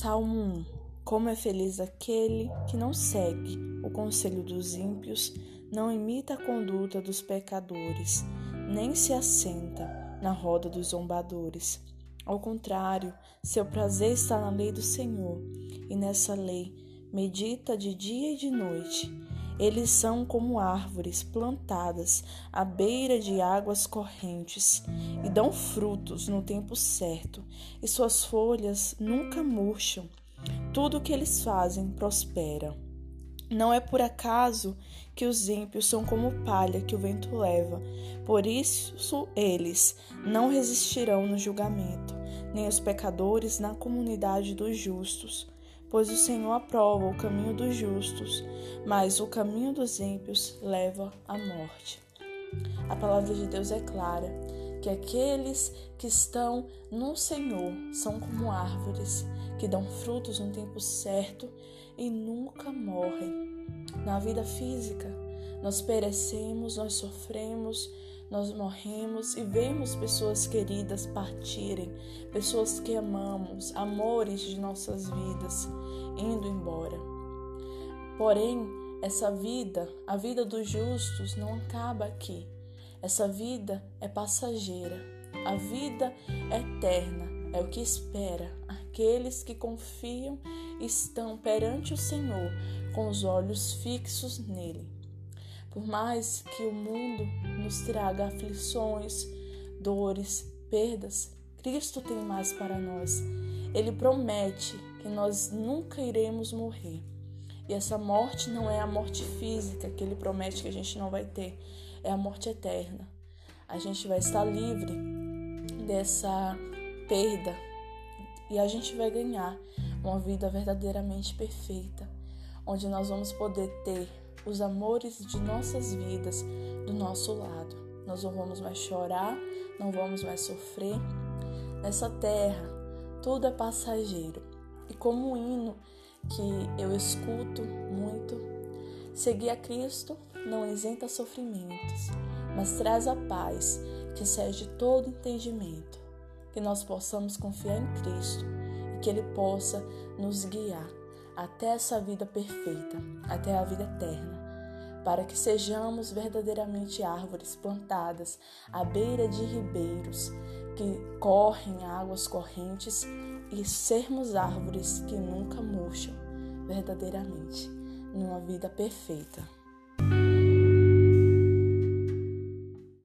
Salmo 1 Como é feliz aquele que não segue o conselho dos ímpios, não imita a conduta dos pecadores, nem se assenta na roda dos zombadores. Ao contrário, seu prazer está na lei do Senhor, e nessa lei medita de dia e de noite. Eles são como árvores plantadas à beira de águas correntes e dão frutos no tempo certo, e suas folhas nunca murcham. Tudo o que eles fazem prospera. Não é por acaso que os ímpios são como palha que o vento leva, por isso eles não resistirão no julgamento, nem os pecadores na comunidade dos justos pois o Senhor aprova o caminho dos justos, mas o caminho dos ímpios leva à morte. A palavra de Deus é clara que aqueles que estão no Senhor são como árvores que dão frutos no tempo certo e nunca morrem. Na vida física, nós perecemos, nós sofremos, nós morremos e vemos pessoas queridas partirem, pessoas que amamos, amores de nossas vidas indo embora. Porém, essa vida, a vida dos justos, não acaba aqui. Essa vida é passageira. A vida é eterna é o que espera aqueles que confiam e estão perante o Senhor com os olhos fixos nele. Por mais que o mundo nos traga aflições, dores, perdas, Cristo tem mais para nós. Ele promete que nós nunca iremos morrer. E essa morte não é a morte física que ele promete que a gente não vai ter, é a morte eterna. A gente vai estar livre dessa perda e a gente vai ganhar uma vida verdadeiramente perfeita, onde nós vamos poder ter os amores de nossas vidas do nosso lado. Nós não vamos mais chorar, não vamos mais sofrer. Nessa terra, tudo é passageiro. E como um hino que eu escuto muito, seguir a Cristo não isenta sofrimentos, mas traz a paz que excede todo entendimento. Que nós possamos confiar em Cristo e que Ele possa nos guiar até essa vida perfeita, até a vida eterna, para que sejamos verdadeiramente árvores plantadas à beira de ribeiros que correm águas correntes e sermos árvores que nunca murcham verdadeiramente numa vida perfeita.